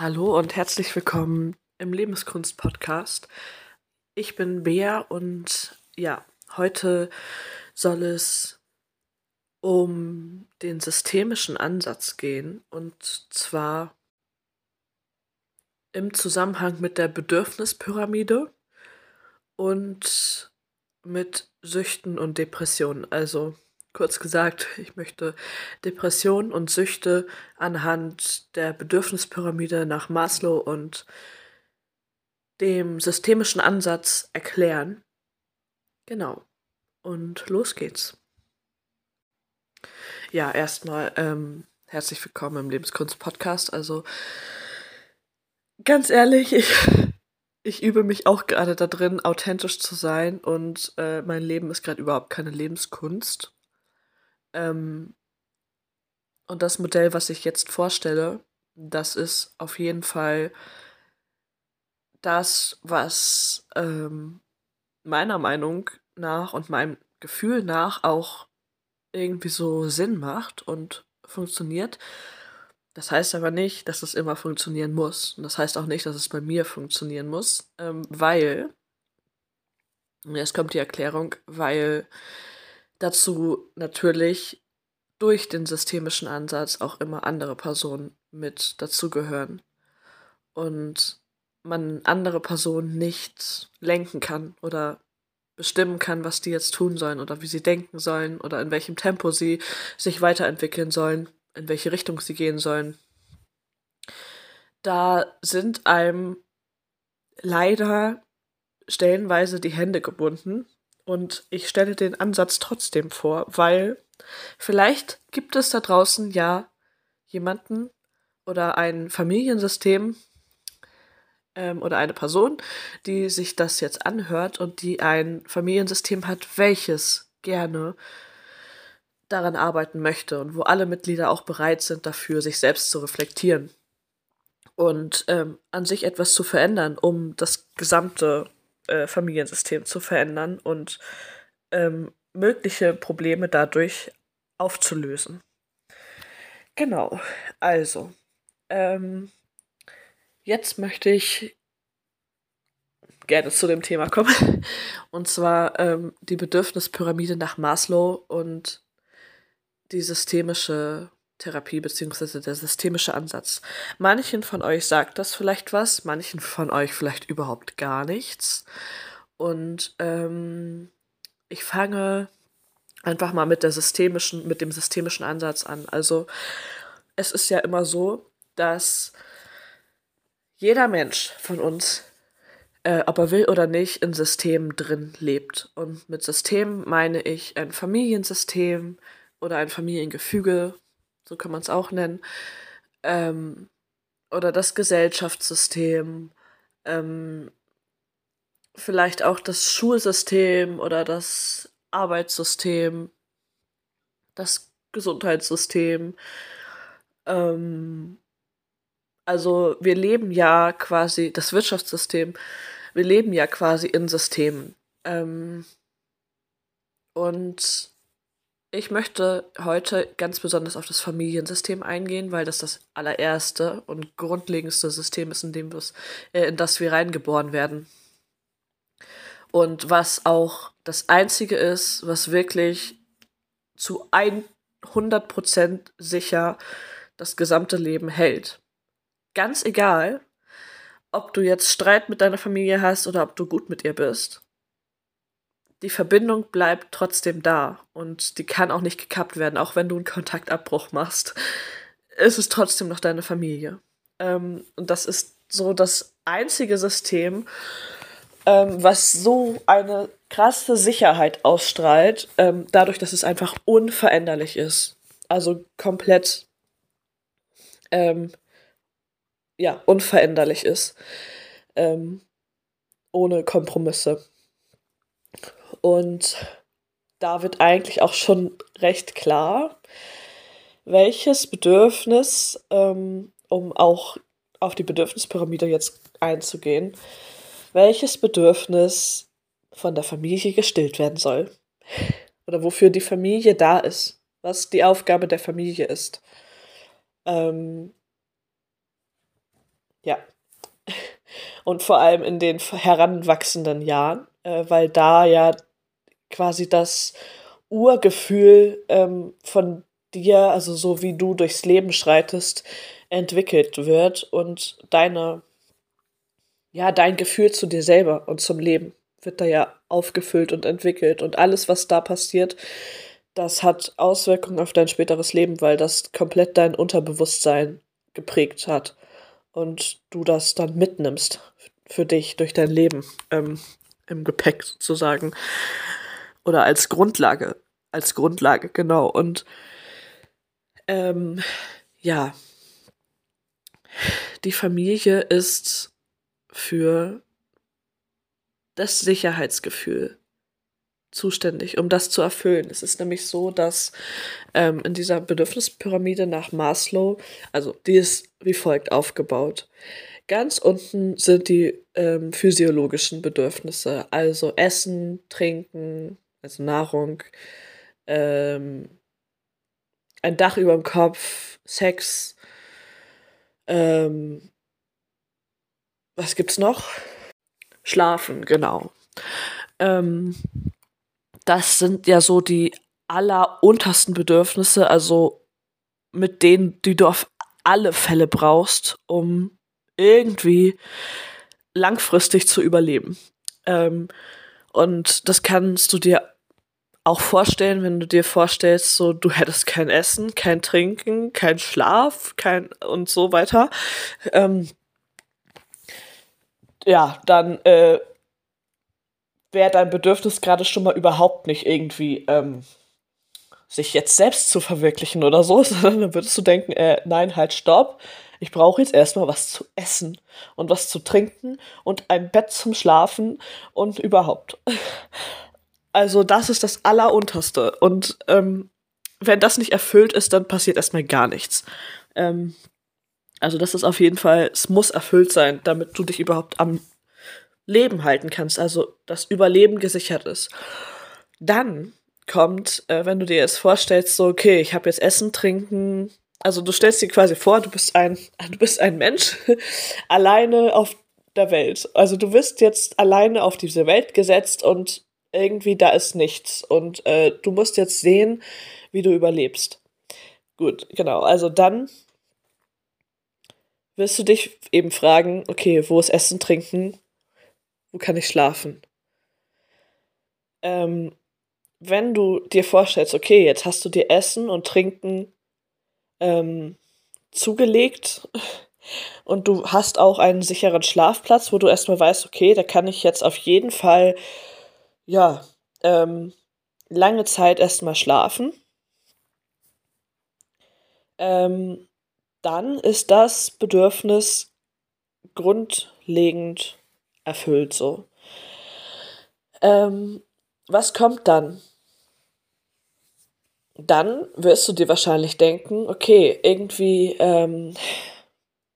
Hallo und herzlich willkommen im Lebenskunst-Podcast. Ich bin Bea und ja, heute soll es um den systemischen Ansatz gehen und zwar im Zusammenhang mit der Bedürfnispyramide und mit Süchten und Depressionen. Also kurz gesagt, ich möchte Depressionen und Süchte anhand der Bedürfnispyramide nach Maslow und dem systemischen Ansatz erklären. Genau. Und los geht's. Ja, erstmal ähm, herzlich willkommen im Lebenskunst-Podcast. Also ganz ehrlich, ich, ich übe mich auch gerade da drin, authentisch zu sein und äh, mein Leben ist gerade überhaupt keine Lebenskunst. Ähm, und das Modell, was ich jetzt vorstelle, das ist auf jeden Fall das, was ähm, meiner Meinung nach und meinem Gefühl nach auch irgendwie so Sinn macht und funktioniert. Das heißt aber nicht, dass es immer funktionieren muss. Und das heißt auch nicht, dass es bei mir funktionieren muss, ähm, weil, jetzt kommt die Erklärung, weil dazu natürlich durch den systemischen Ansatz auch immer andere Personen mit dazugehören. Und man andere Personen nicht lenken kann oder bestimmen kann, was die jetzt tun sollen oder wie sie denken sollen oder in welchem Tempo sie sich weiterentwickeln sollen, in welche Richtung sie gehen sollen. Da sind einem leider stellenweise die Hände gebunden und ich stelle den Ansatz trotzdem vor, weil vielleicht gibt es da draußen ja jemanden oder ein Familiensystem ähm, oder eine Person, die sich das jetzt anhört und die ein Familiensystem hat, welches gerne daran arbeiten möchte und wo alle Mitglieder auch bereit sind dafür, sich selbst zu reflektieren und ähm, an sich etwas zu verändern, um das gesamte äh, Familiensystem zu verändern und ähm, mögliche Probleme dadurch aufzulösen. Genau, also, ähm, jetzt möchte ich gerne zu dem Thema kommen. Und zwar ähm, die Bedürfnispyramide nach Maslow und die systemische Therapie beziehungsweise der systemische Ansatz. Manchen von euch sagt das vielleicht was, manchen von euch vielleicht überhaupt gar nichts. Und ähm, ich fange einfach mal mit der systemischen, mit dem systemischen Ansatz an. Also es ist ja immer so, dass jeder Mensch von uns, äh, ob er will oder nicht, in Systemen drin lebt. Und mit System meine ich ein Familiensystem oder ein Familiengefüge, so kann man es auch nennen, ähm, oder das Gesellschaftssystem, ähm, vielleicht auch das Schulsystem oder das Arbeitssystem, das Gesundheitssystem. Ähm, also wir leben ja quasi, das Wirtschaftssystem, wir leben ja quasi in Systemen. Ähm, und ich möchte heute ganz besonders auf das Familiensystem eingehen, weil das das allererste und grundlegendste System ist, in, dem äh, in das wir reingeboren werden. Und was auch das Einzige ist, was wirklich zu 100% sicher das gesamte Leben hält. Ganz egal, ob du jetzt Streit mit deiner Familie hast oder ob du gut mit ihr bist die Verbindung bleibt trotzdem da und die kann auch nicht gekappt werden, auch wenn du einen Kontaktabbruch machst. Ist es trotzdem noch deine Familie. Ähm, und das ist so das einzige System, ähm, was so eine krasse Sicherheit ausstrahlt, ähm, dadurch, dass es einfach unveränderlich ist. Also komplett, ähm, ja, unveränderlich ist. Ähm, ohne Kompromisse. Und da wird eigentlich auch schon recht klar, welches Bedürfnis, ähm, um auch auf die Bedürfnispyramide jetzt einzugehen, welches Bedürfnis von der Familie gestillt werden soll. Oder wofür die Familie da ist, was die Aufgabe der Familie ist. Ähm, ja. Und vor allem in den heranwachsenden Jahren, äh, weil da ja quasi das Urgefühl ähm, von dir, also so wie du durchs Leben schreitest, entwickelt wird und deine, ja, dein Gefühl zu dir selber und zum Leben wird da ja aufgefüllt und entwickelt. Und alles, was da passiert, das hat Auswirkungen auf dein späteres Leben, weil das komplett dein Unterbewusstsein geprägt hat und du das dann mitnimmst für dich durch dein Leben ähm, im Gepäck sozusagen oder als Grundlage, als Grundlage genau und ähm, ja, die Familie ist für das Sicherheitsgefühl zuständig, um das zu erfüllen. Es ist nämlich so, dass ähm, in dieser Bedürfnispyramide nach Maslow, also die ist wie folgt aufgebaut. Ganz unten sind die ähm, physiologischen Bedürfnisse, also Essen, Trinken, also Nahrung, ähm, ein Dach über dem Kopf, Sex, ähm, was gibt's noch? Schlafen, genau. Ähm, das sind ja so die alleruntersten Bedürfnisse, also mit denen, die du auf alle Fälle brauchst, um irgendwie langfristig zu überleben. Ähm, und das kannst du dir auch vorstellen, wenn du dir vorstellst, so du hättest kein Essen, kein Trinken, kein Schlaf, kein und so weiter. Ähm, ja, dann äh, wäre dein Bedürfnis gerade schon mal überhaupt nicht irgendwie ähm, sich jetzt selbst zu verwirklichen oder so, sondern dann würdest du denken, äh, nein, halt, stopp. Ich brauche jetzt erstmal was zu essen und was zu trinken und ein Bett zum Schlafen und überhaupt. Also das ist das Allerunterste. Und ähm, wenn das nicht erfüllt ist, dann passiert erstmal gar nichts. Ähm, also das ist auf jeden Fall, es muss erfüllt sein, damit du dich überhaupt am Leben halten kannst, also das Überleben gesichert ist. Dann kommt, äh, wenn du dir jetzt vorstellst, so, okay, ich habe jetzt Essen, Trinken, also du stellst dir quasi vor, du bist ein, du bist ein Mensch alleine auf der Welt. Also du wirst jetzt alleine auf diese Welt gesetzt und irgendwie da ist nichts und äh, du musst jetzt sehen, wie du überlebst. Gut, genau. Also dann wirst du dich eben fragen, okay, wo ist Essen, Trinken, wo kann ich schlafen? Ähm, wenn du dir vorstellst, okay, jetzt hast du dir Essen und Trinken ähm, zugelegt und du hast auch einen sicheren Schlafplatz, wo du erstmal weißt, okay, da kann ich jetzt auf jeden Fall ja, ähm, lange Zeit erstmal schlafen. Ähm, dann ist das Bedürfnis grundlegend erfüllt so. Ähm, was kommt dann? Dann wirst du dir wahrscheinlich denken, okay, irgendwie, ähm,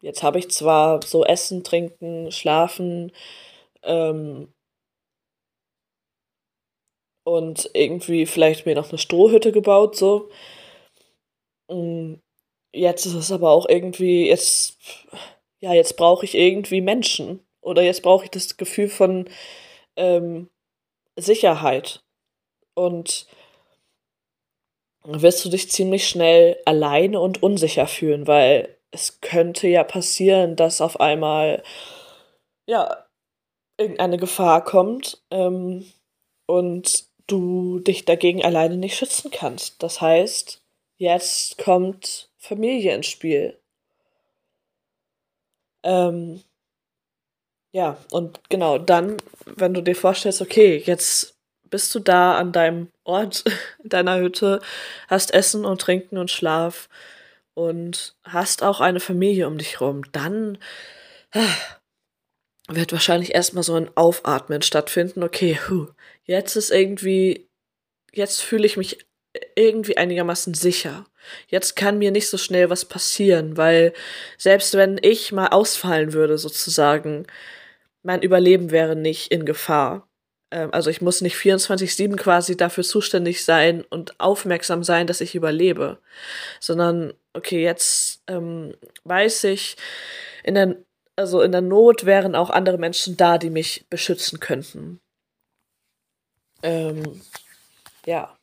jetzt habe ich zwar so Essen, Trinken, Schlafen, ähm, und irgendwie vielleicht mir noch eine Strohhütte gebaut, so. Mm, jetzt ist es aber auch irgendwie, jetzt, ja, jetzt brauche ich irgendwie Menschen. Oder jetzt brauche ich das Gefühl von ähm, Sicherheit. Und wirst du dich ziemlich schnell alleine und unsicher fühlen, weil es könnte ja passieren, dass auf einmal, ja, irgendeine Gefahr kommt ähm, und du dich dagegen alleine nicht schützen kannst. Das heißt, jetzt kommt Familie ins Spiel. Ähm, ja, und genau, dann, wenn du dir vorstellst, okay, jetzt bist du da an deinem Ort, in deiner Hütte, hast Essen und Trinken und Schlaf und hast auch eine Familie um dich rum, dann wird wahrscheinlich erstmal so ein Aufatmen stattfinden. Okay, jetzt ist irgendwie, jetzt fühle ich mich irgendwie einigermaßen sicher. Jetzt kann mir nicht so schnell was passieren, weil selbst wenn ich mal ausfallen würde, sozusagen, mein Überleben wäre nicht in Gefahr. Ähm, also ich muss nicht 24-7 quasi dafür zuständig sein und aufmerksam sein, dass ich überlebe, sondern okay, jetzt ähm, weiß ich, in der also in der Not wären auch andere Menschen da, die mich beschützen könnten. Ähm, ja.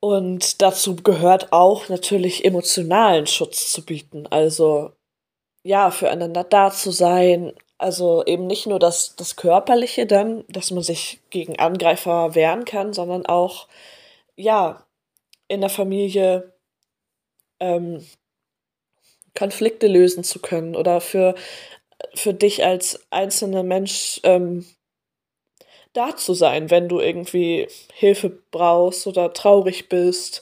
Und dazu gehört auch natürlich emotionalen Schutz zu bieten. Also ja, füreinander da zu sein. Also eben nicht nur das, das Körperliche dann, dass man sich gegen Angreifer wehren kann, sondern auch, ja, in der Familie ähm, Konflikte lösen zu können oder für, für dich als einzelner Mensch ähm, da zu sein, wenn du irgendwie Hilfe brauchst oder traurig bist,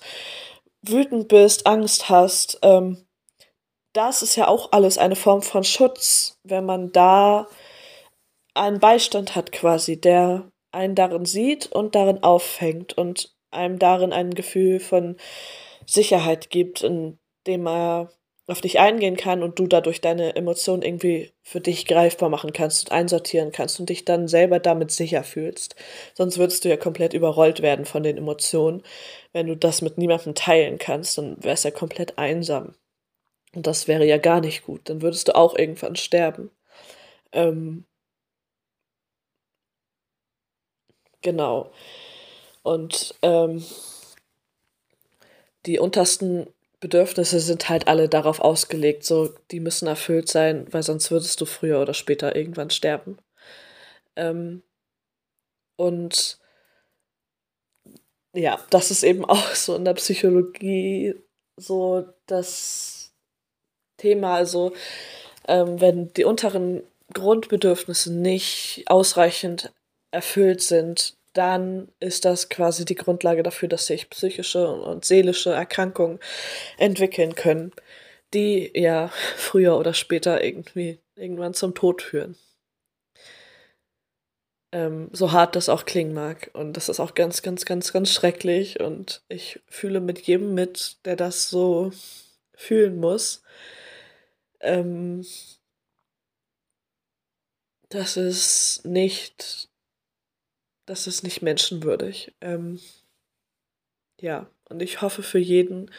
wütend bist, Angst hast. Ähm, das ist ja auch alles eine Form von Schutz, wenn man da einen Beistand hat quasi, der einen darin sieht und darin auffängt und einem darin ein Gefühl von Sicherheit gibt, indem er auf dich eingehen kann und du dadurch deine Emotionen irgendwie für dich greifbar machen kannst und einsortieren kannst und dich dann selber damit sicher fühlst. Sonst würdest du ja komplett überrollt werden von den Emotionen. Wenn du das mit niemandem teilen kannst, dann wärst du ja komplett einsam. Und das wäre ja gar nicht gut. Dann würdest du auch irgendwann sterben. Ähm, genau. Und ähm, die untersten Bedürfnisse sind halt alle darauf ausgelegt, so die müssen erfüllt sein, weil sonst würdest du früher oder später irgendwann sterben. Ähm, und ja, das ist eben auch so in der Psychologie so das Thema. Also ähm, wenn die unteren Grundbedürfnisse nicht ausreichend erfüllt sind, dann ist das quasi die Grundlage dafür, dass sich psychische und seelische Erkrankungen entwickeln können, die ja früher oder später irgendwie irgendwann zum Tod führen. Ähm, so hart das auch klingen mag. Und das ist auch ganz, ganz, ganz, ganz schrecklich. Und ich fühle mit jedem mit, der das so fühlen muss. Ähm, das ist nicht das ist nicht menschenwürdig. Ähm, ja, und ich hoffe für jeden,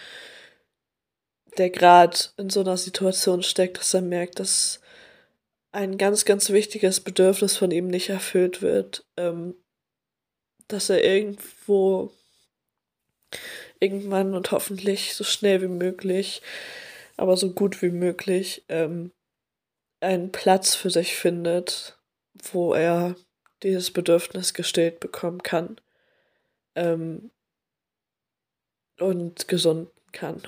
der gerade in so einer Situation steckt, dass er merkt, dass ein ganz, ganz wichtiges Bedürfnis von ihm nicht erfüllt wird, ähm, dass er irgendwo irgendwann und hoffentlich so schnell wie möglich, aber so gut wie möglich, ähm, einen Platz für sich findet, wo er dieses Bedürfnis gestillt bekommen kann ähm, und gesunden kann.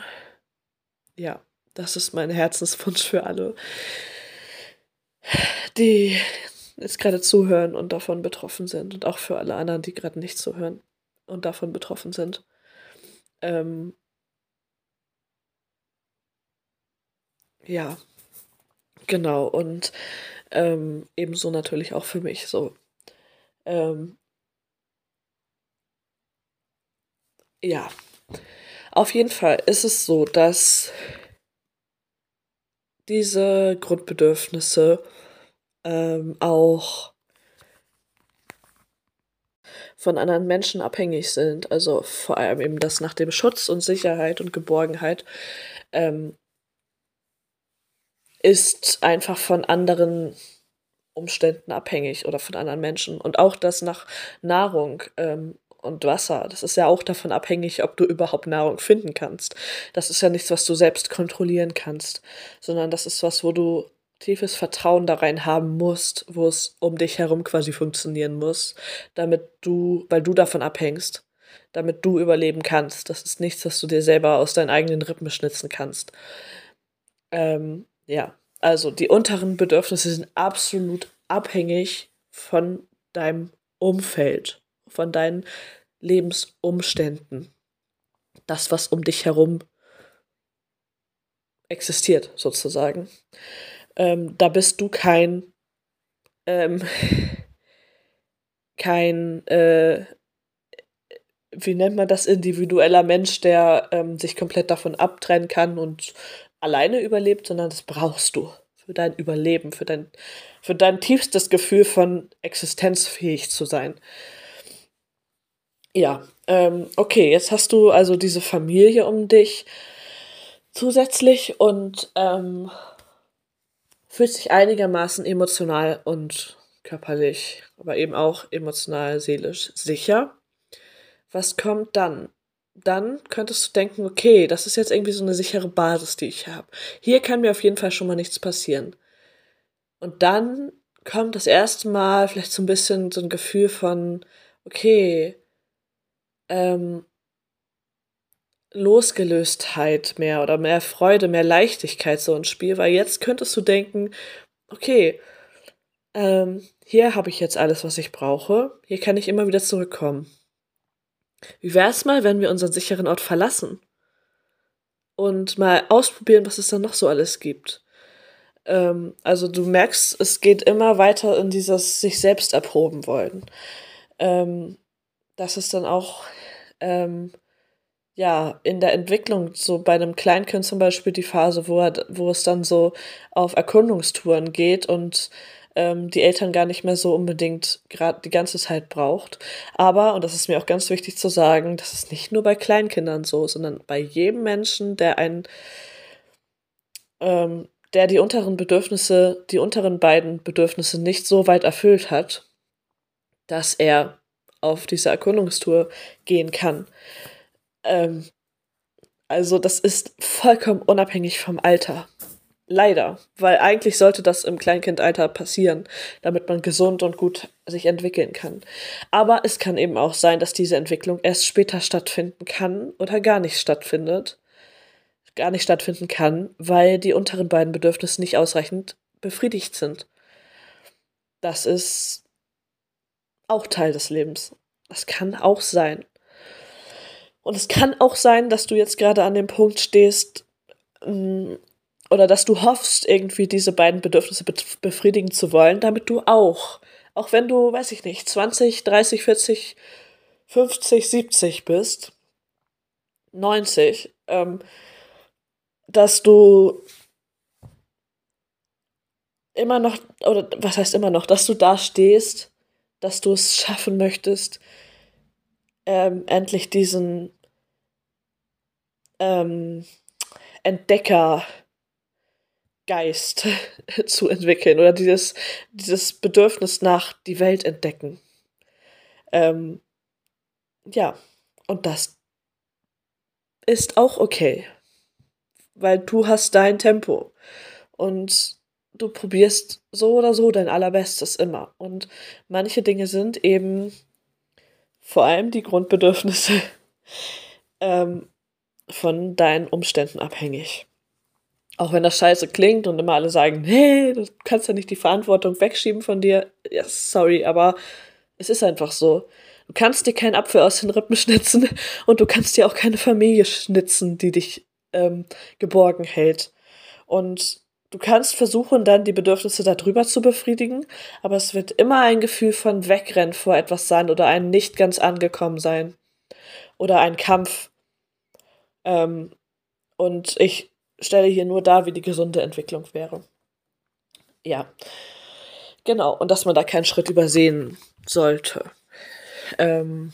Ja, das ist mein Herzenswunsch für alle, die jetzt gerade zuhören und davon betroffen sind und auch für alle anderen, die gerade nicht zuhören und davon betroffen sind. Ähm, ja, genau. Und ähm, ebenso natürlich auch für mich so. Ähm, ja, auf jeden Fall ist es so, dass diese Grundbedürfnisse ähm, auch von anderen Menschen abhängig sind. Also vor allem eben das nach dem Schutz und Sicherheit und Geborgenheit ähm, ist einfach von anderen Umständen abhängig oder von anderen Menschen. Und auch das nach Nahrung ähm, und Wasser, das ist ja auch davon abhängig, ob du überhaupt Nahrung finden kannst. Das ist ja nichts, was du selbst kontrollieren kannst, sondern das ist was, wo du tiefes Vertrauen da rein haben musst, wo es um dich herum quasi funktionieren muss, damit du, weil du davon abhängst, damit du überleben kannst. Das ist nichts, was du dir selber aus deinen eigenen Rippen schnitzen kannst. Ähm, ja, also die unteren Bedürfnisse sind absolut abhängig von deinem Umfeld, von deinen Lebensumständen. Das, was um dich herum existiert, sozusagen. Ähm, da bist du kein, ähm, kein, äh, wie nennt man das, individueller Mensch, der ähm, sich komplett davon abtrennen kann und alleine überlebt, sondern das brauchst du für dein Überleben, für dein, für dein tiefstes Gefühl von existenzfähig zu sein. Ja, ähm, okay, jetzt hast du also diese Familie um dich zusätzlich und ähm, fühlt sich einigermaßen emotional und körperlich, aber eben auch emotional, seelisch sicher. Was kommt dann? Dann könntest du denken, okay, das ist jetzt irgendwie so eine sichere Basis, die ich habe. Hier kann mir auf jeden Fall schon mal nichts passieren. Und dann kommt das erste Mal vielleicht so ein bisschen so ein Gefühl von, okay, ähm, Losgelöstheit mehr oder mehr Freude, mehr Leichtigkeit so ins Spiel, weil jetzt könntest du denken, okay, ähm, hier habe ich jetzt alles, was ich brauche, hier kann ich immer wieder zurückkommen. Wie wäre es mal, wenn wir unseren sicheren Ort verlassen und mal ausprobieren, was es da noch so alles gibt? Ähm, also du merkst, es geht immer weiter in dieses sich selbst erproben wollen. Ähm, das ist dann auch ähm, ja, in der Entwicklung, so bei einem Kleinkind zum Beispiel die Phase, wo, er, wo es dann so auf Erkundungstouren geht und ähm, die Eltern gar nicht mehr so unbedingt gerade die ganze Zeit braucht. Aber, und das ist mir auch ganz wichtig zu sagen, das ist nicht nur bei Kleinkindern so, sondern bei jedem Menschen, der ein, ähm, der die unteren Bedürfnisse, die unteren beiden Bedürfnisse nicht so weit erfüllt hat, dass er auf diese Erkundungstour gehen kann. Ähm, also das ist vollkommen unabhängig vom Alter. Leider, weil eigentlich sollte das im Kleinkindalter passieren, damit man gesund und gut sich entwickeln kann. Aber es kann eben auch sein, dass diese Entwicklung erst später stattfinden kann oder gar nicht stattfindet. Gar nicht stattfinden kann, weil die unteren beiden Bedürfnisse nicht ausreichend befriedigt sind. Das ist auch Teil des Lebens. Das kann auch sein. Und es kann auch sein, dass du jetzt gerade an dem Punkt stehst, mm, oder dass du hoffst, irgendwie diese beiden Bedürfnisse befriedigen zu wollen, damit du auch, auch wenn du, weiß ich nicht, 20, 30, 40, 50, 70 bist, 90, ähm, dass du immer noch, oder was heißt immer noch, dass du da stehst, dass du es schaffen möchtest, ähm, endlich diesen ähm, Entdeckergeist zu entwickeln oder dieses, dieses Bedürfnis nach die Welt entdecken. Ähm, ja, und das ist auch okay, weil du hast dein Tempo und du probierst so oder so dein allerbestes immer. Und manche Dinge sind eben vor allem die Grundbedürfnisse ähm, von deinen Umständen abhängig. Auch wenn das scheiße klingt und immer alle sagen, hey, du kannst ja nicht die Verantwortung wegschieben von dir. Ja, sorry, aber es ist einfach so. Du kannst dir keinen Apfel aus den Rippen schnitzen und du kannst dir auch keine Familie schnitzen, die dich ähm, geborgen hält. Und du kannst versuchen, dann die Bedürfnisse darüber zu befriedigen, aber es wird immer ein Gefühl von Wegrennen vor etwas sein oder ein nicht ganz angekommen sein. Oder ein Kampf ähm, und ich stelle hier nur dar, wie die gesunde Entwicklung wäre. Ja, genau. Und dass man da keinen Schritt übersehen sollte. Ähm,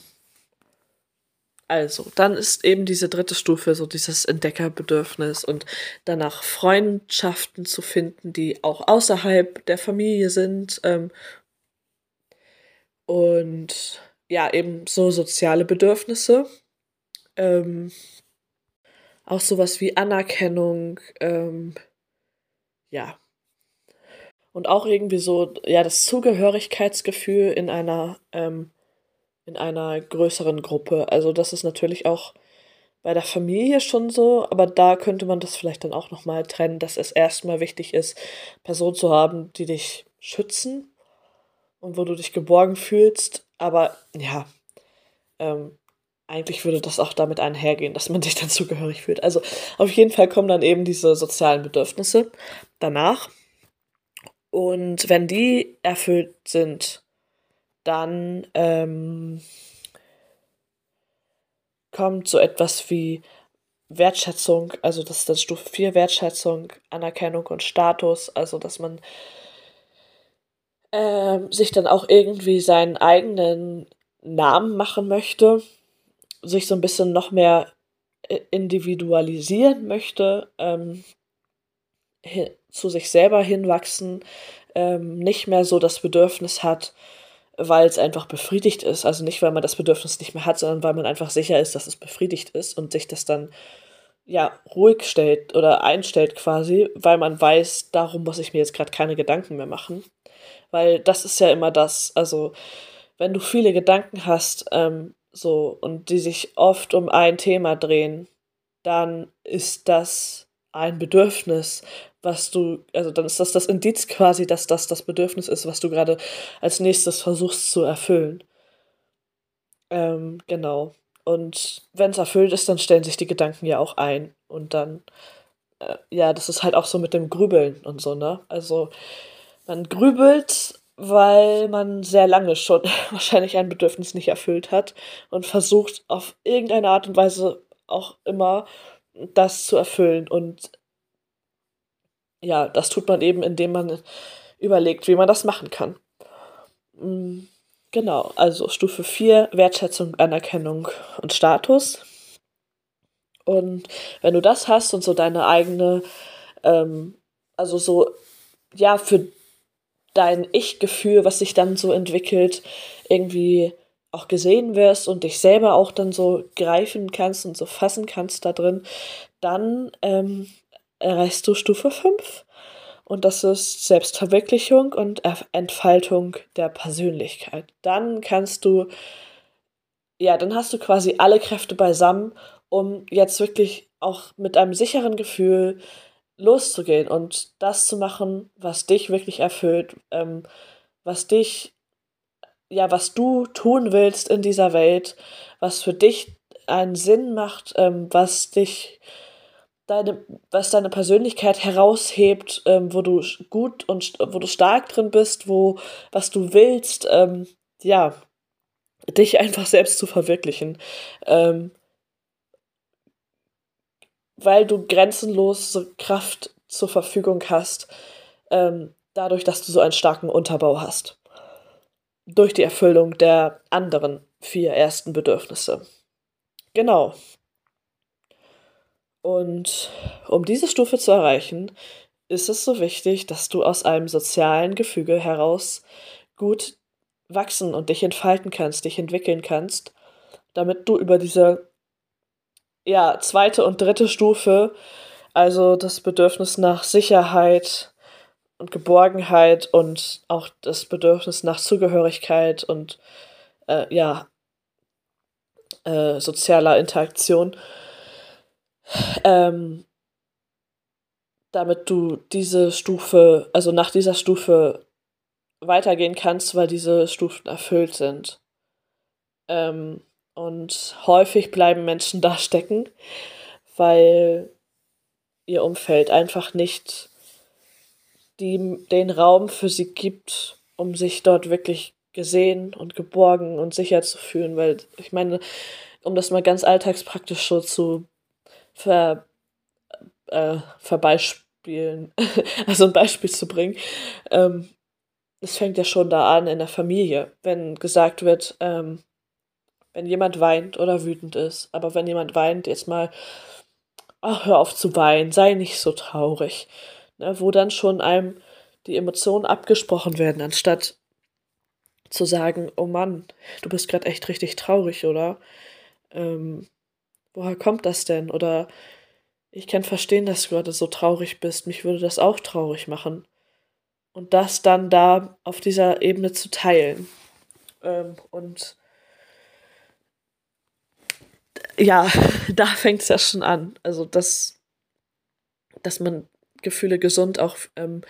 also, dann ist eben diese dritte Stufe so dieses Entdeckerbedürfnis und danach Freundschaften zu finden, die auch außerhalb der Familie sind. Ähm, und ja, eben so soziale Bedürfnisse. Ähm, auch sowas wie Anerkennung, ähm, ja. Und auch irgendwie so, ja, das Zugehörigkeitsgefühl in einer, ähm, in einer größeren Gruppe. Also das ist natürlich auch bei der Familie schon so, aber da könnte man das vielleicht dann auch nochmal trennen, dass es erstmal wichtig ist, Personen zu haben, die dich schützen und wo du dich geborgen fühlst. Aber ja, ähm, eigentlich würde das auch damit einhergehen, dass man sich dann zugehörig fühlt. Also auf jeden Fall kommen dann eben diese sozialen Bedürfnisse danach. Und wenn die erfüllt sind, dann ähm, kommt so etwas wie Wertschätzung, also das ist dann Stufe 4, Wertschätzung, Anerkennung und Status, also dass man ähm, sich dann auch irgendwie seinen eigenen Namen machen möchte sich so ein bisschen noch mehr äh, individualisieren möchte, ähm, zu sich selber hinwachsen, ähm, nicht mehr so das Bedürfnis hat, weil es einfach befriedigt ist. Also nicht, weil man das Bedürfnis nicht mehr hat, sondern weil man einfach sicher ist, dass es befriedigt ist und sich das dann ja ruhig stellt oder einstellt quasi, weil man weiß, darum muss ich mir jetzt gerade keine Gedanken mehr machen. Weil das ist ja immer das, also wenn du viele Gedanken hast, ähm, so und die sich oft um ein Thema drehen, dann ist das ein Bedürfnis, was du, also dann ist das das Indiz quasi, dass das das Bedürfnis ist, was du gerade als nächstes versuchst zu erfüllen. Ähm, genau. Und wenn es erfüllt ist, dann stellen sich die Gedanken ja auch ein. Und dann, äh, ja, das ist halt auch so mit dem Grübeln und so, ne? Also man grübelt, weil man sehr lange schon wahrscheinlich ein Bedürfnis nicht erfüllt hat und versucht auf irgendeine Art und Weise auch immer das zu erfüllen. Und ja, das tut man eben, indem man überlegt, wie man das machen kann. Mm, genau, also Stufe 4, Wertschätzung, Anerkennung und Status. Und wenn du das hast und so deine eigene, ähm, also so, ja, für dein Ich-Gefühl, was sich dann so entwickelt, irgendwie auch gesehen wirst und dich selber auch dann so greifen kannst und so fassen kannst da drin, dann ähm, erreichst du Stufe 5. Und das ist Selbstverwirklichung und Entfaltung der Persönlichkeit. Dann kannst du, ja, dann hast du quasi alle Kräfte beisammen, um jetzt wirklich auch mit einem sicheren Gefühl loszugehen und das zu machen, was dich wirklich erfüllt, ähm, was dich, ja, was du tun willst in dieser Welt, was für dich einen Sinn macht, ähm, was dich deine, was deine Persönlichkeit heraushebt, ähm, wo du gut und wo du stark drin bist, wo was du willst, ähm, ja, dich einfach selbst zu verwirklichen. Ähm, weil du grenzenlose Kraft zur Verfügung hast, ähm, dadurch, dass du so einen starken Unterbau hast. Durch die Erfüllung der anderen vier ersten Bedürfnisse. Genau. Und um diese Stufe zu erreichen, ist es so wichtig, dass du aus einem sozialen Gefüge heraus gut wachsen und dich entfalten kannst, dich entwickeln kannst, damit du über diese ja, zweite und dritte Stufe, also das Bedürfnis nach Sicherheit und Geborgenheit und auch das Bedürfnis nach Zugehörigkeit und äh, ja, äh, sozialer Interaktion, ähm, damit du diese Stufe, also nach dieser Stufe weitergehen kannst, weil diese Stufen erfüllt sind. Ähm, und häufig bleiben Menschen da stecken, weil ihr Umfeld einfach nicht die, den Raum für sie gibt, um sich dort wirklich gesehen und geborgen und sicher zu fühlen. Weil ich meine, um das mal ganz alltagspraktisch so zu ver, äh, verbeispielen, also ein Beispiel zu bringen. Ähm, es fängt ja schon da an in der Familie, wenn gesagt wird, ähm, wenn jemand weint oder wütend ist, aber wenn jemand weint, jetzt mal, ach, hör auf zu weinen, sei nicht so traurig. Ne, wo dann schon einem die Emotionen abgesprochen werden, anstatt zu sagen, oh Mann, du bist gerade echt richtig traurig, oder? Ähm, woher kommt das denn? Oder ich kann verstehen, dass du gerade so traurig bist. Mich würde das auch traurig machen. Und das dann da auf dieser Ebene zu teilen. Ähm, und ja, da fängt es ja schon an. Also, dass, dass man Gefühle gesund auch ähm,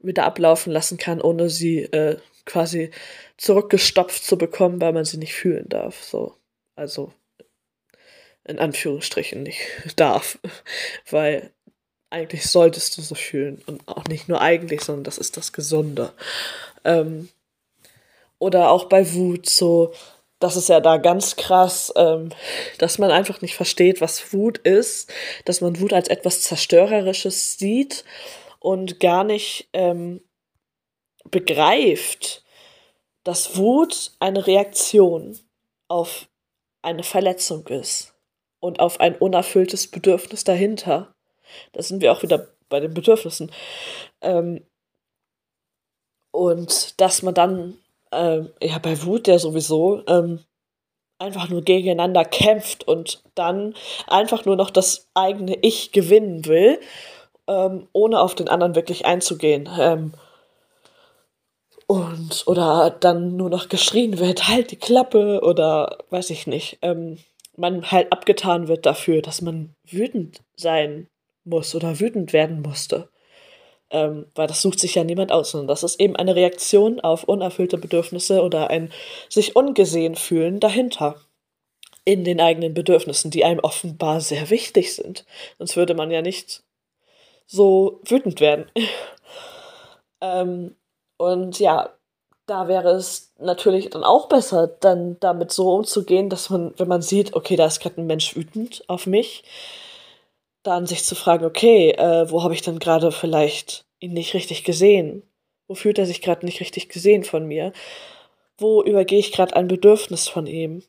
wieder ablaufen lassen kann, ohne sie äh, quasi zurückgestopft zu bekommen, weil man sie nicht fühlen darf. So. Also in Anführungsstrichen nicht darf. Weil eigentlich solltest du so fühlen. Und auch nicht nur eigentlich, sondern das ist das Gesunde. Ähm, oder auch bei Wut, so, das ist ja da ganz krass, ähm, dass man einfach nicht versteht, was Wut ist, dass man Wut als etwas Zerstörerisches sieht und gar nicht ähm, begreift, dass Wut eine Reaktion auf eine Verletzung ist und auf ein unerfülltes Bedürfnis dahinter. Da sind wir auch wieder bei den Bedürfnissen. Ähm, und dass man dann, ähm, ja, bei Wut ja sowieso, ähm, einfach nur gegeneinander kämpft und dann einfach nur noch das eigene Ich gewinnen will, ähm, ohne auf den anderen wirklich einzugehen. Ähm, und oder dann nur noch geschrien wird, halt die Klappe oder weiß ich nicht. Ähm, man halt abgetan wird dafür, dass man wütend sein muss oder wütend werden musste. Ähm, weil das sucht sich ja niemand aus, sondern das ist eben eine Reaktion auf unerfüllte Bedürfnisse oder ein sich ungesehen fühlen dahinter in den eigenen Bedürfnissen, die einem offenbar sehr wichtig sind. Sonst würde man ja nicht so wütend werden. ähm, und ja, da wäre es natürlich dann auch besser, dann damit so umzugehen, dass man, wenn man sieht, okay, da ist gerade ein Mensch wütend auf mich, dann sich zu fragen, okay, äh, wo habe ich dann gerade vielleicht ihn nicht richtig gesehen? Wo fühlt er sich gerade nicht richtig gesehen von mir? Wo übergehe ich gerade ein Bedürfnis von ihm?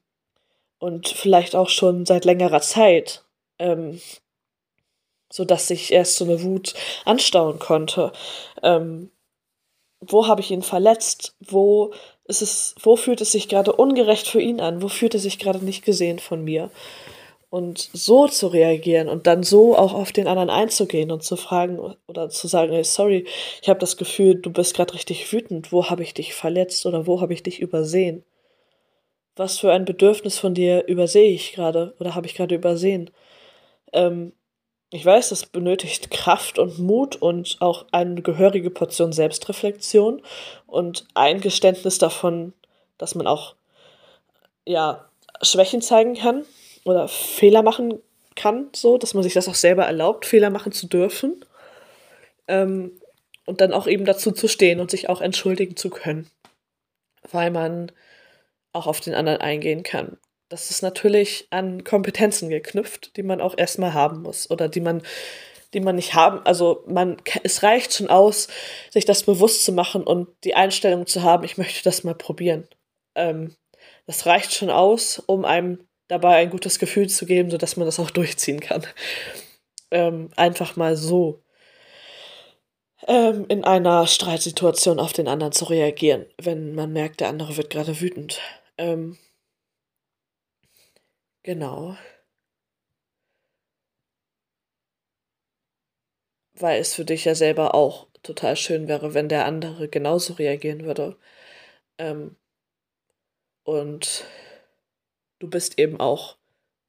Und vielleicht auch schon seit längerer Zeit, ähm, so dass sich erst so eine Wut anstauen konnte. Ähm, wo habe ich ihn verletzt? Wo ist es, wo fühlt es sich gerade ungerecht für ihn an? Wo fühlt er sich gerade nicht gesehen von mir? Und so zu reagieren und dann so auch auf den anderen einzugehen und zu fragen oder zu sagen, hey, sorry, ich habe das Gefühl, du bist gerade richtig wütend. Wo habe ich dich verletzt oder wo habe ich dich übersehen? Was für ein Bedürfnis von dir übersehe ich gerade oder habe ich gerade übersehen? Ähm, ich weiß, das benötigt Kraft und Mut und auch eine gehörige Portion Selbstreflexion und Eingeständnis davon, dass man auch ja, Schwächen zeigen kann oder Fehler machen kann, so, dass man sich das auch selber erlaubt, Fehler machen zu dürfen. Ähm, und dann auch eben dazu zu stehen und sich auch entschuldigen zu können, weil man auch auf den anderen eingehen kann das ist natürlich an Kompetenzen geknüpft, die man auch erstmal haben muss oder die man, die man nicht haben. Also man, es reicht schon aus, sich das bewusst zu machen und die Einstellung zu haben, ich möchte das mal probieren. Ähm, das reicht schon aus, um einem dabei ein gutes Gefühl zu geben, sodass man das auch durchziehen kann. Ähm, einfach mal so ähm, in einer Streitsituation auf den anderen zu reagieren, wenn man merkt, der andere wird gerade wütend. Ähm, Genau. Weil es für dich ja selber auch total schön wäre, wenn der andere genauso reagieren würde. Ähm, und du bist eben auch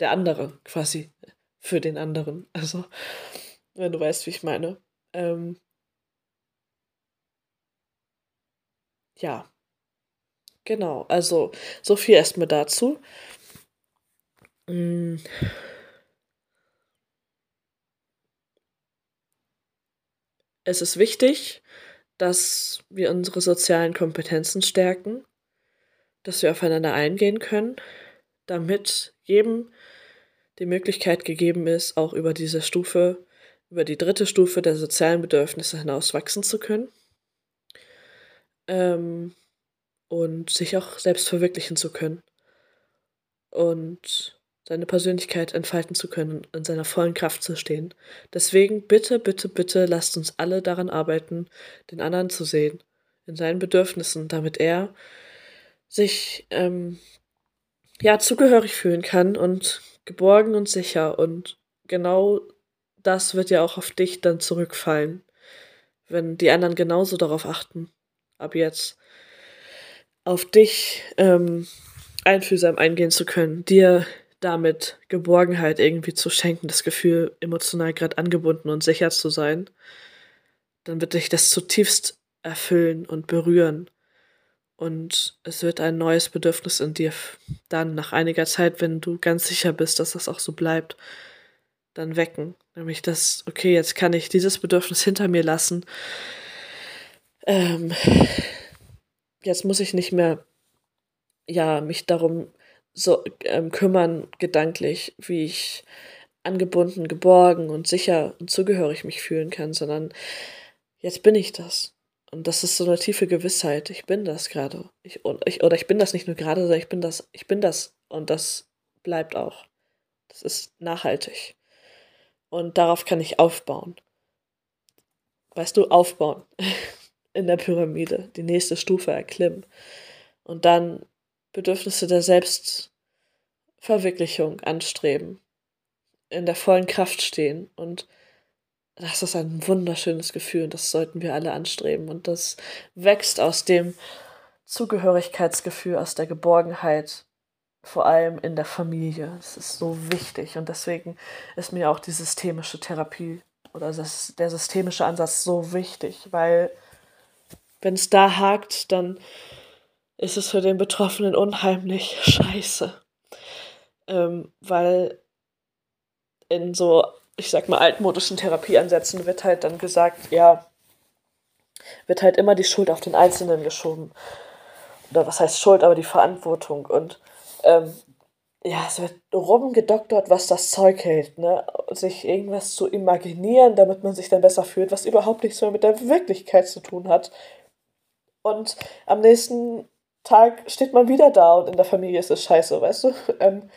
der andere quasi für den anderen. Also, wenn du weißt, wie ich meine. Ähm, ja, genau. Also, so viel erstmal dazu. Mm. Es ist wichtig, dass wir unsere sozialen Kompetenzen stärken, dass wir aufeinander eingehen können, damit jedem die Möglichkeit gegeben ist, auch über diese Stufe, über die dritte Stufe der sozialen Bedürfnisse hinaus wachsen zu können ähm, und sich auch selbst verwirklichen zu können. Und seine Persönlichkeit entfalten zu können und in seiner vollen Kraft zu stehen. Deswegen bitte, bitte, bitte lasst uns alle daran arbeiten, den anderen zu sehen, in seinen Bedürfnissen, damit er sich ähm, ja zugehörig fühlen kann und geborgen und sicher. Und genau das wird ja auch auf dich dann zurückfallen, wenn die anderen genauso darauf achten, ab jetzt auf dich ähm, einfühlsam eingehen zu können, dir damit Geborgenheit irgendwie zu schenken, das Gefühl, emotional gerade angebunden und sicher zu sein, dann wird dich das zutiefst erfüllen und berühren. Und es wird ein neues Bedürfnis in dir dann nach einiger Zeit, wenn du ganz sicher bist, dass das auch so bleibt, dann wecken. Nämlich das, okay, jetzt kann ich dieses Bedürfnis hinter mir lassen. Ähm, jetzt muss ich nicht mehr, ja, mich darum so ähm, kümmern, gedanklich, wie ich angebunden, geborgen und sicher und zugehörig mich fühlen kann, sondern jetzt bin ich das. Und das ist so eine tiefe Gewissheit. Ich bin das gerade. Ich, ich, oder ich bin das nicht nur gerade, sondern ich bin das, ich bin das. Und das bleibt auch. Das ist nachhaltig. Und darauf kann ich aufbauen. weißt du, aufbauen in der Pyramide, die nächste Stufe erklimmen und dann Bedürfnisse der Selbstverwirklichung anstreben, in der vollen Kraft stehen und das ist ein wunderschönes Gefühl und das sollten wir alle anstreben und das wächst aus dem Zugehörigkeitsgefühl, aus der Geborgenheit, vor allem in der Familie. Das ist so wichtig und deswegen ist mir auch die systemische Therapie oder das, der systemische Ansatz so wichtig, weil wenn es da hakt, dann ist es für den Betroffenen unheimlich scheiße. Ähm, weil in so, ich sag mal, altmodischen Therapieansätzen wird halt dann gesagt, ja, wird halt immer die Schuld auf den Einzelnen geschoben. Oder was heißt Schuld, aber die Verantwortung. Und ähm, ja, es wird rumgedoktert, was das Zeug hält, ne? Sich irgendwas zu imaginieren, damit man sich dann besser fühlt, was überhaupt nichts mehr mit der Wirklichkeit zu tun hat. Und am nächsten Tag steht man wieder da und in der Familie ist es scheiße, weißt du? Ähm,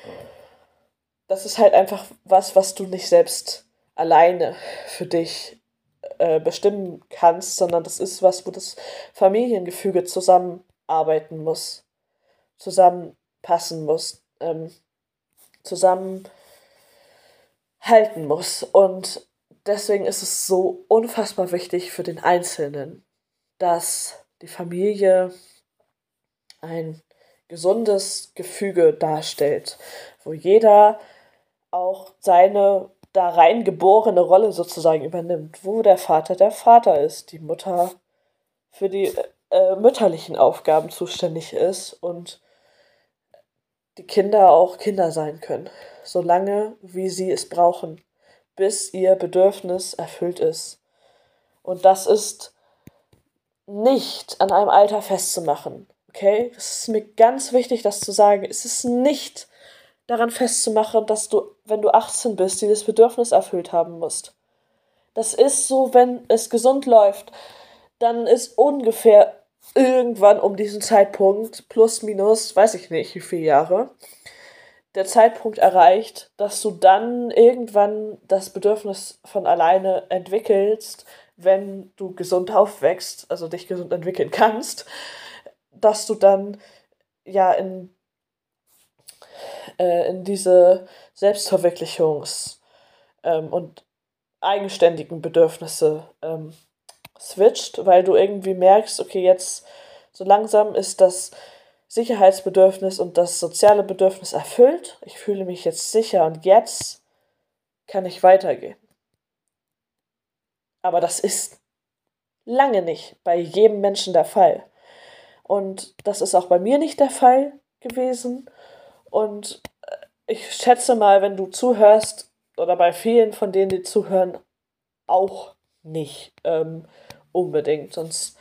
das ist halt einfach was, was du nicht selbst alleine für dich äh, bestimmen kannst, sondern das ist was, wo das Familiengefüge zusammenarbeiten muss, zusammenpassen muss, ähm, zusammenhalten muss. Und deswegen ist es so unfassbar wichtig für den Einzelnen, dass die Familie ein gesundes Gefüge darstellt, wo jeder auch seine da reingeborene Rolle sozusagen übernimmt, wo der Vater der Vater ist, die Mutter für die äh, mütterlichen Aufgaben zuständig ist und die Kinder auch Kinder sein können, solange wie sie es brauchen, bis ihr Bedürfnis erfüllt ist. Und das ist nicht an einem Alter festzumachen. Okay? Es ist mir ganz wichtig, das zu sagen. Es ist nicht daran festzumachen, dass du, wenn du 18 bist, dieses Bedürfnis erfüllt haben musst. Das ist so, wenn es gesund läuft, dann ist ungefähr irgendwann um diesen Zeitpunkt, plus minus, weiß ich nicht, wie viele Jahre, der Zeitpunkt erreicht, dass du dann irgendwann das Bedürfnis von alleine entwickelst, wenn du gesund aufwächst, also dich gesund entwickeln kannst, dass du dann ja in äh, in diese Selbstverwirklichungs- ähm, und eigenständigen Bedürfnisse ähm, switcht, weil du irgendwie merkst, okay, jetzt so langsam ist das Sicherheitsbedürfnis und das soziale Bedürfnis erfüllt. Ich fühle mich jetzt sicher und jetzt kann ich weitergehen. Aber das ist lange nicht bei jedem Menschen der Fall. Und das ist auch bei mir nicht der Fall gewesen. Und ich schätze mal, wenn du zuhörst, oder bei vielen von denen, die zuhören, auch nicht ähm, unbedingt, sonst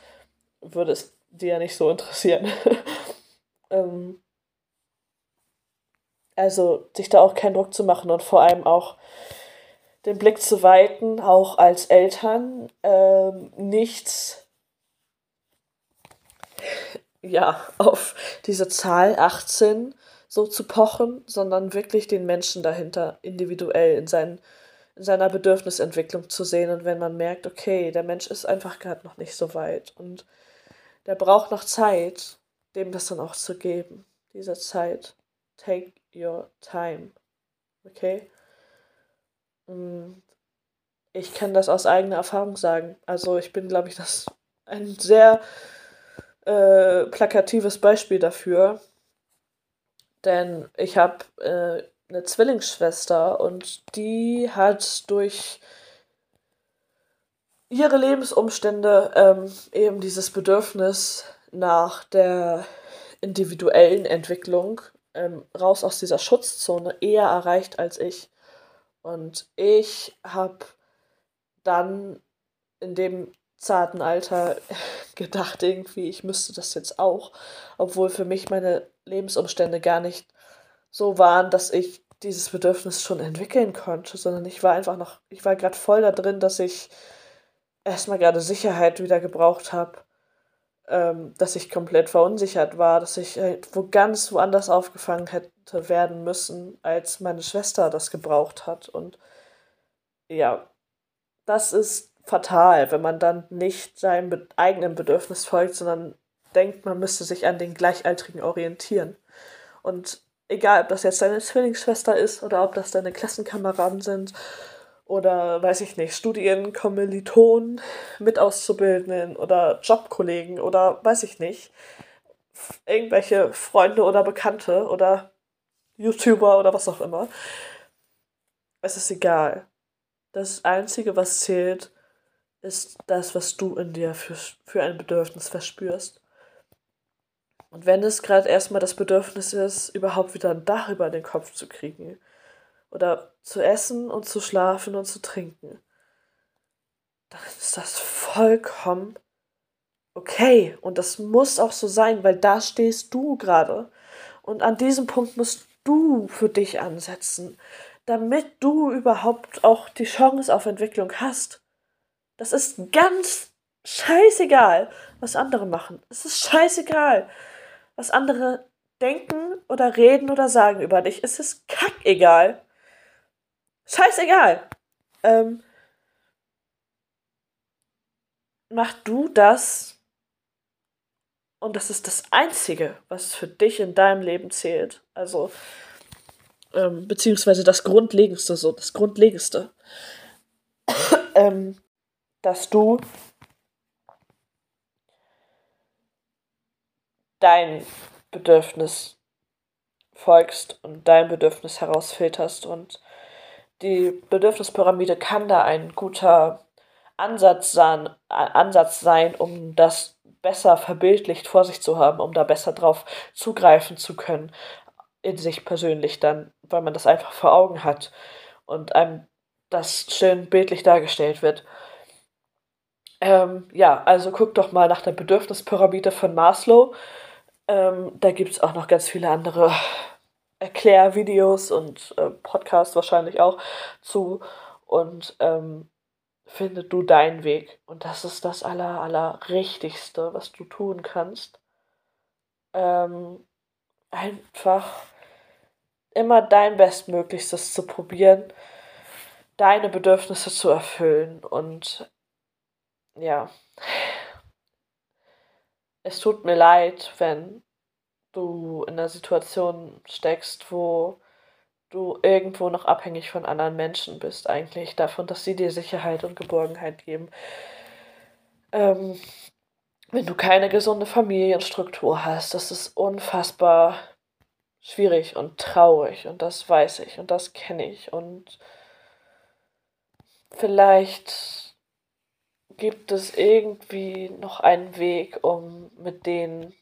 würde es dir ja nicht so interessieren. ähm, also sich da auch keinen Druck zu machen und vor allem auch den Blick zu weiten, auch als Eltern, ähm, nichts ja, auf diese Zahl 18 so zu pochen, sondern wirklich den Menschen dahinter individuell in, seinen, in seiner Bedürfnisentwicklung zu sehen. Und wenn man merkt, okay, der Mensch ist einfach gerade noch nicht so weit und der braucht noch Zeit, dem das dann auch zu geben. Diese Zeit. Take your time. Okay? Ich kann das aus eigener Erfahrung sagen. Also ich bin, glaube ich, das ein sehr äh, plakatives Beispiel dafür, denn ich habe äh, eine Zwillingsschwester und die hat durch ihre Lebensumstände ähm, eben dieses Bedürfnis nach der individuellen Entwicklung ähm, raus aus dieser Schutzzone eher erreicht als ich. Und ich habe dann in dem zarten Alter gedacht, irgendwie, ich müsste das jetzt auch, obwohl für mich meine Lebensumstände gar nicht so waren, dass ich dieses Bedürfnis schon entwickeln konnte, sondern ich war einfach noch, ich war gerade voll da drin, dass ich erstmal gerade Sicherheit wieder gebraucht habe, ähm, dass ich komplett verunsichert war, dass ich halt wo ganz woanders aufgefangen hätte werden müssen, als meine Schwester das gebraucht hat. Und ja, das ist fatal, wenn man dann nicht seinem eigenen Bedürfnis folgt, sondern denkt, man müsste sich an den Gleichaltrigen orientieren. Und egal, ob das jetzt deine Zwillingsschwester ist oder ob das deine Klassenkameraden sind oder, weiß ich nicht, Studienkommilitonen, Mitauszubildenden oder Jobkollegen oder weiß ich nicht, irgendwelche Freunde oder Bekannte oder YouTuber oder was auch immer. Es ist egal. Das Einzige, was zählt, ist das, was du in dir für, für ein Bedürfnis verspürst. Und wenn es gerade erstmal das Bedürfnis ist, überhaupt wieder ein Dach über den Kopf zu kriegen oder zu essen und zu schlafen und zu trinken, dann ist das vollkommen okay. Und das muss auch so sein, weil da stehst du gerade. Und an diesem Punkt musst du für dich ansetzen, damit du überhaupt auch die Chance auf Entwicklung hast. Das ist ganz scheißegal, was andere machen. Es ist scheißegal, was andere denken oder reden oder sagen über dich. Es ist kackegal. Scheißegal. Ähm, mach du das und das ist das Einzige, was für dich in deinem Leben zählt. Also, ähm, beziehungsweise das Grundlegendste, so, das Grundlegendste. ähm, dass du dein Bedürfnis folgst und dein Bedürfnis herausfilterst. Und die Bedürfnispyramide kann da ein guter Ansatz sein, Ansatz sein, um das besser verbildlicht vor sich zu haben, um da besser drauf zugreifen zu können, in sich persönlich dann, weil man das einfach vor Augen hat und einem das schön bildlich dargestellt wird. Ähm, ja, also guck doch mal nach der Bedürfnispyramide von Maslow. Ähm, da gibt es auch noch ganz viele andere Erklärvideos und äh, Podcasts wahrscheinlich auch zu. Und ähm, finde du deinen Weg. Und das ist das aller, aller Richtigste, was du tun kannst. Ähm, einfach immer dein Bestmöglichstes zu probieren, deine Bedürfnisse zu erfüllen und ja, es tut mir leid, wenn du in einer Situation steckst, wo du irgendwo noch abhängig von anderen Menschen bist, eigentlich davon, dass sie dir Sicherheit und Geborgenheit geben. Ähm, wenn du keine gesunde Familienstruktur hast, das ist unfassbar schwierig und traurig und das weiß ich und das kenne ich und vielleicht gibt es irgendwie noch einen Weg, um mit denen,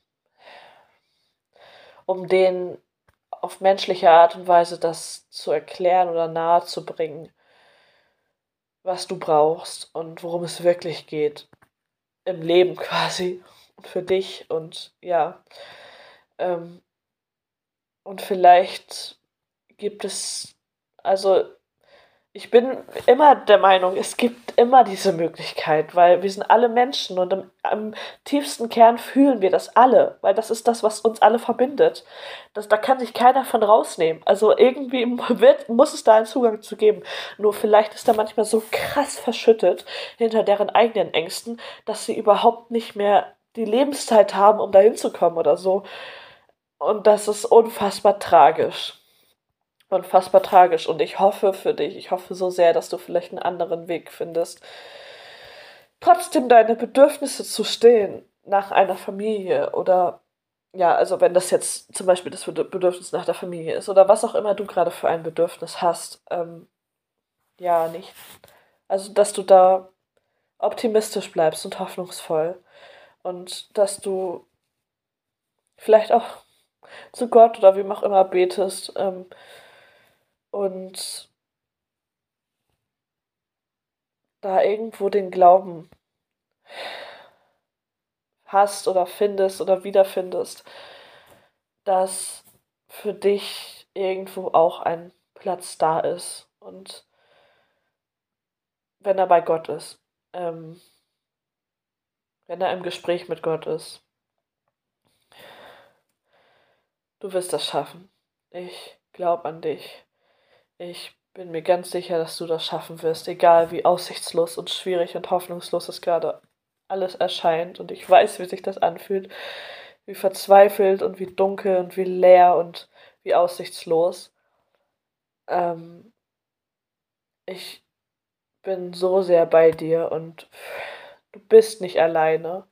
um denen auf menschliche Art und Weise das zu erklären oder nahe zu bringen, was du brauchst und worum es wirklich geht im Leben quasi für dich und ja. Ähm, und vielleicht gibt es, also ich bin immer der Meinung, es gibt immer diese Möglichkeit, weil wir sind alle Menschen und im, am tiefsten Kern fühlen wir das alle, weil das ist das, was uns alle verbindet. Das, da kann sich keiner von rausnehmen. Also irgendwie wird, muss es da einen Zugang zu geben. Nur vielleicht ist er manchmal so krass verschüttet hinter deren eigenen Ängsten, dass sie überhaupt nicht mehr die Lebenszeit haben, um da hinzukommen oder so. Und das ist unfassbar tragisch unfassbar tragisch. Und ich hoffe für dich, ich hoffe so sehr, dass du vielleicht einen anderen Weg findest, trotzdem deine Bedürfnisse zu stehen nach einer Familie oder ja, also wenn das jetzt zum Beispiel das Bedürfnis nach der Familie ist oder was auch immer du gerade für ein Bedürfnis hast, ähm, ja, nicht. Also, dass du da optimistisch bleibst und hoffnungsvoll und dass du vielleicht auch zu Gott oder wem auch immer betest, ähm, und da irgendwo den Glauben hast oder findest oder wiederfindest, dass für dich irgendwo auch ein Platz da ist und wenn er bei Gott ist, ähm, wenn er im Gespräch mit Gott ist. Du wirst das schaffen. Ich glaube an dich. Ich bin mir ganz sicher, dass du das schaffen wirst, egal wie aussichtslos und schwierig und hoffnungslos es gerade alles erscheint. Und ich weiß, wie sich das anfühlt, wie verzweifelt und wie dunkel und wie leer und wie aussichtslos. Ähm, ich bin so sehr bei dir und du bist nicht alleine.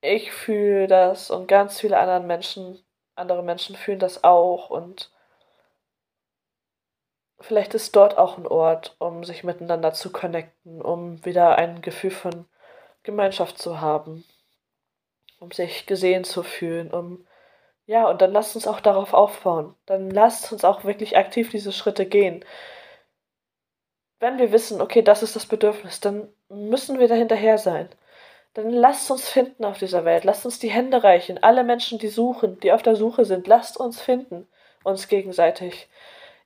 Ich fühle das und ganz viele andere Menschen, andere Menschen fühlen das auch und vielleicht ist dort auch ein Ort, um sich miteinander zu connecten, um wieder ein Gefühl von Gemeinschaft zu haben, um sich gesehen zu fühlen, um ja, und dann lasst uns auch darauf aufbauen. Dann lasst uns auch wirklich aktiv diese Schritte gehen. Wenn wir wissen, okay, das ist das Bedürfnis, dann müssen wir da hinterher sein. Dann lasst uns finden auf dieser Welt. Lasst uns die Hände reichen. Alle Menschen, die suchen, die auf der Suche sind, lasst uns finden. Uns gegenseitig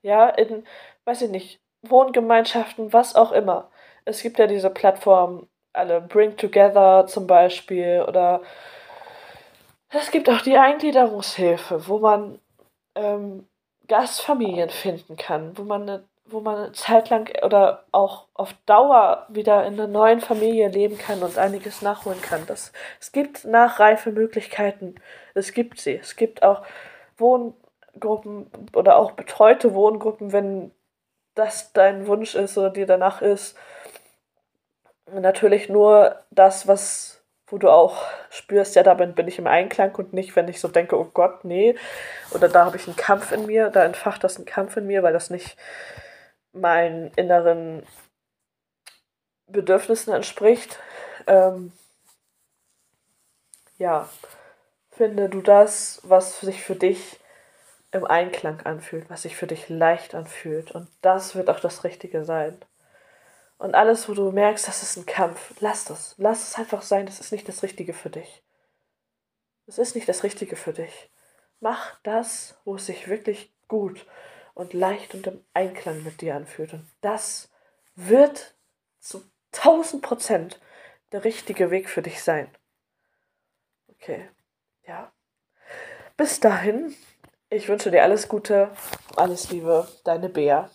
ja, in, weiß ich nicht, Wohngemeinschaften, was auch immer. Es gibt ja diese Plattformen, alle Bring Together zum Beispiel oder es gibt auch die Eingliederungshilfe, wo man ähm, Gastfamilien finden kann, wo man eine wo man eine Zeit lang oder auch auf Dauer wieder in einer neuen Familie leben kann und einiges nachholen kann. Das, es gibt Nachreifemöglichkeiten. Es gibt sie. Es gibt auch Wohn Gruppen oder auch betreute Wohngruppen, wenn das dein Wunsch ist oder dir danach ist. Natürlich nur das, was, wo du auch spürst, ja, damit bin ich im Einklang und nicht, wenn ich so denke, oh Gott, nee, oder da habe ich einen Kampf in mir, da entfacht das einen Kampf in mir, weil das nicht meinen inneren Bedürfnissen entspricht. Ähm, ja, finde du das, was sich für dich im Einklang anfühlt, was sich für dich leicht anfühlt. Und das wird auch das Richtige sein. Und alles, wo du merkst, das ist ein Kampf, lass das. Lass es einfach sein, das ist nicht das Richtige für dich. Es ist nicht das Richtige für dich. Mach das, wo es sich wirklich gut und leicht und im Einklang mit dir anfühlt. Und das wird zu 1000 Prozent der richtige Weg für dich sein. Okay, ja. Bis dahin ich wünsche dir alles Gute, alles Liebe, deine Bea.